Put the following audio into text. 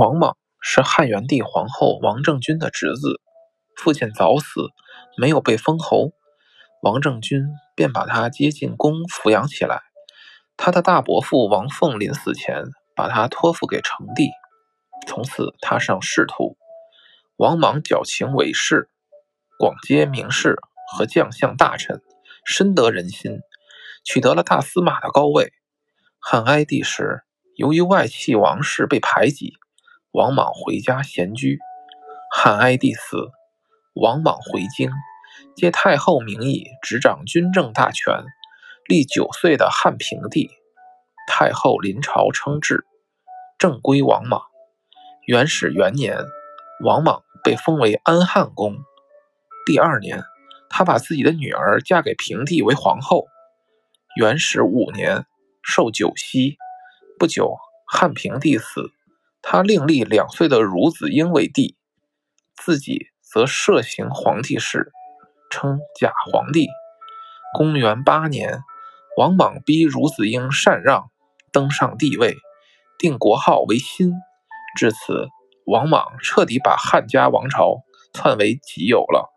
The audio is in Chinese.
王莽是汉元帝皇后王政君的侄子，父亲早死，没有被封侯，王政君便把他接进宫抚养起来。他的大伯父王凤临死前把他托付给成帝，从此踏上仕途。王莽矫情为士，广结名士和将相大臣，深得人心，取得了大司马的高位。汉哀帝时，由于外戚王室被排挤，王莽回家闲居。汉哀帝死，王莽回京，借太后名义执掌军政大权，立九岁的汉平帝。太后临朝称制，正归王莽。元始元年，王莽被封为安汉公。第二年，他把自己的女儿嫁给平帝为皇后。元始五年，受九锡。不久，汉平帝死，他另立两岁的孺子婴为帝，自己则摄行皇帝事，称假皇帝。公元八年，王莽逼孺子婴禅让。登上帝位，定国号为新。至此，王莽彻底把汉家王朝篡为己有了。